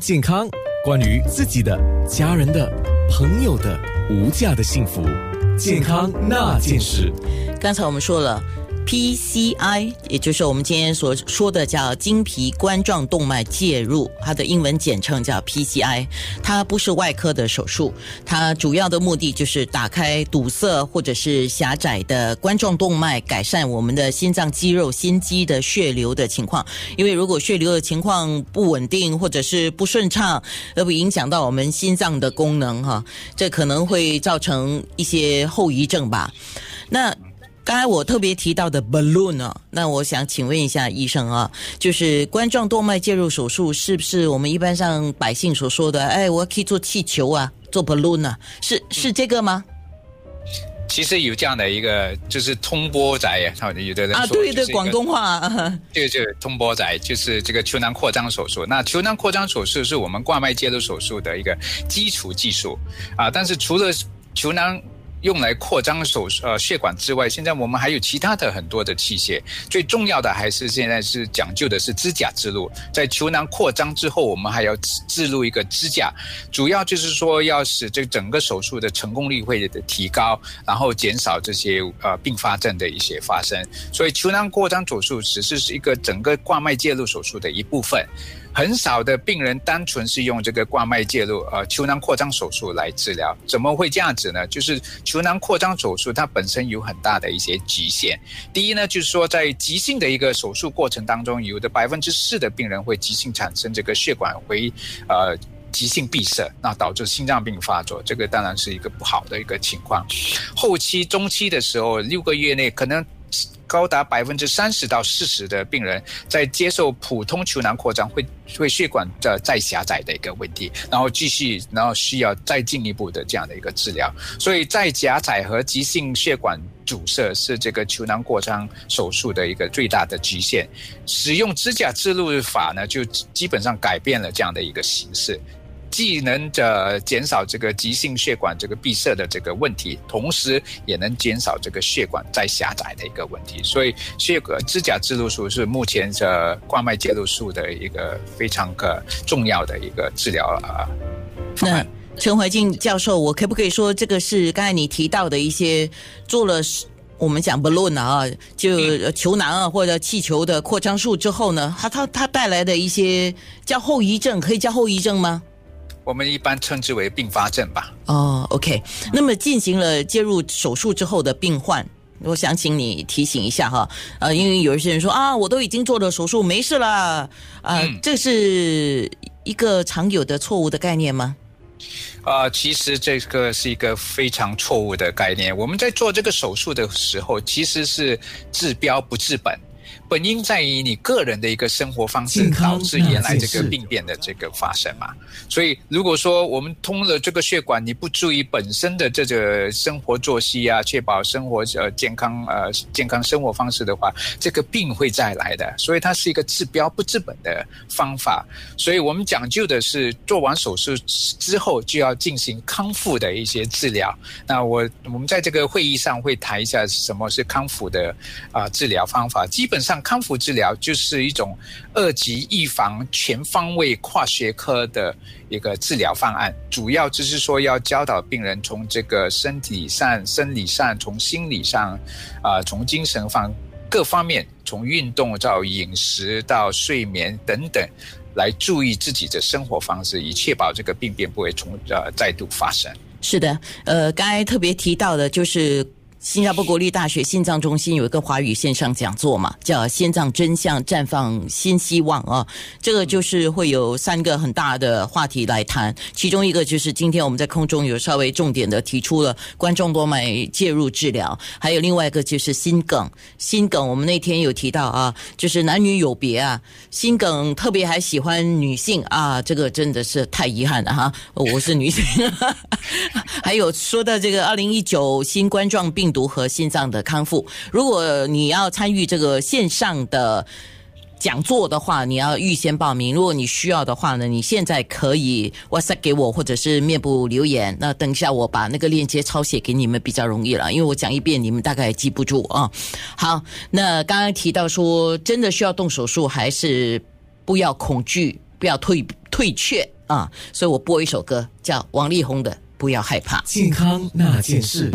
健康，关于自己的、家人的、朋友的无价的幸福，健康那件事。刚才我们说了。PCI，也就是我们今天所说的叫经皮冠状动脉介入，它的英文简称叫 PCI。它不是外科的手术，它主要的目的就是打开堵塞或者是狭窄的冠状动脉，改善我们的心脏肌肉、心肌的血流的情况。因为如果血流的情况不稳定或者是不顺畅，而不影响到我们心脏的功能，哈，这可能会造成一些后遗症吧。那刚才我特别提到的 balloon 啊，那我想请问一下医生啊，就是冠状动脉介入手术是不是我们一般上百姓所说的？哎，我可以做气球啊，做 balloon 啊，是是这个吗？其实有这样的一个，就是通波仔呀，有的人啊，对对，广东话，这个就是通波仔，就是这个球囊扩张手术。那球囊扩张手术是我们冠脉介入手术的一个基础技术啊，但是除了球囊。用来扩张手呃血管之外，现在我们还有其他的很多的器械。最重要的还是现在是讲究的是支架之路。在球囊扩张之后，我们还要置入一个支架，主要就是说要使这整个手术的成功率会的提高，然后减少这些呃并发症的一些发生。所以球囊扩张手术只是是一个整个冠脉介入手术的一部分。很少的病人单纯是用这个冠脉介入呃球囊扩张手术来治疗，怎么会这样子呢？就是足囊扩张手术它本身有很大的一些局限。第一呢，就是说在急性的一个手术过程当中，有的百分之四的病人会急性产生这个血管回呃急性闭塞，那导致心脏病发作，这个当然是一个不好的一个情况。后期中期的时候，六个月内可能。高达百分之三十到四十的病人在接受普通球囊扩张，会会血管的再狭窄的一个问题，然后继续，然后需要再进一步的这样的一个治疗。所以再狭窄和急性血管阻塞是这个球囊扩张手术的一个最大的局限。使用支架置入法呢，就基本上改变了这样的一个形式。既能这减少这个急性血管这个闭塞的这个问题，同时也能减少这个血管再狭窄的一个问题。所以，血管支架置入术是目前这冠脉介入术的一个非常个重要的一个治疗啊。那陈怀静教授，我可不可以说这个是刚才你提到的一些做了我们讲 balloon 啊，就球囊啊或者气球的扩张术之后呢，它它它带来的一些叫后遗症，可以叫后遗症吗？我们一般称之为并发症吧。哦，OK。那么进行了介入手术之后的病患，我想请你提醒一下哈。呃，因为有一些人说啊，我都已经做了手术，没事了。啊，这是一个常有的错误的概念吗？啊，其实这个是一个非常错误的概念。我们在做这个手术的时候，其实是治标不治本。本应在于你个人的一个生活方式导致原来这个病变的这个发生嘛，所以如果说我们通了这个血管，你不注意本身的这个生活作息啊，确保生活呃健康呃健康生活方式的话，这个病会再来的，所以它是一个治标不治本的方法，所以我们讲究的是做完手术之后就要进行康复的一些治疗。那我我们在这个会议上会谈一下什么是康复的啊治疗方法，基本上。康复治疗就是一种二级预防、全方位跨学科的一个治疗方案，主要就是说要教导病人从这个身体上、生理上、从心理上，啊，从精神方各方面，从运动到饮食到睡眠等等，来注意自己的生活方式，以确保这个病变不会从呃再度发生。是的，呃，刚才特别提到的就是。新加坡国立大学心脏中心有一个华语线上讲座嘛，叫“心脏真相绽放新希望”啊，这个就是会有三个很大的话题来谈，其中一个就是今天我们在空中有稍微重点的提出了冠状动脉介入治疗，还有另外一个就是心梗，心梗我们那天有提到啊，就是男女有别啊，心梗特别还喜欢女性啊，这个真的是太遗憾了哈，我是女性，还有说到这个二零一九新冠状病。毒和心脏的康复。如果你要参与这个线上的讲座的话，你要预先报名。如果你需要的话呢，你现在可以 WhatsApp 给我，或者是面部留言。那等一下我把那个链接抄写给你们比较容易了，因为我讲一遍你们大概记不住啊。好，那刚刚提到说，真的需要动手术，还是不要恐惧。不要退退却啊。所以我播一首歌，叫王力宏的《不要害怕》。健康那件事。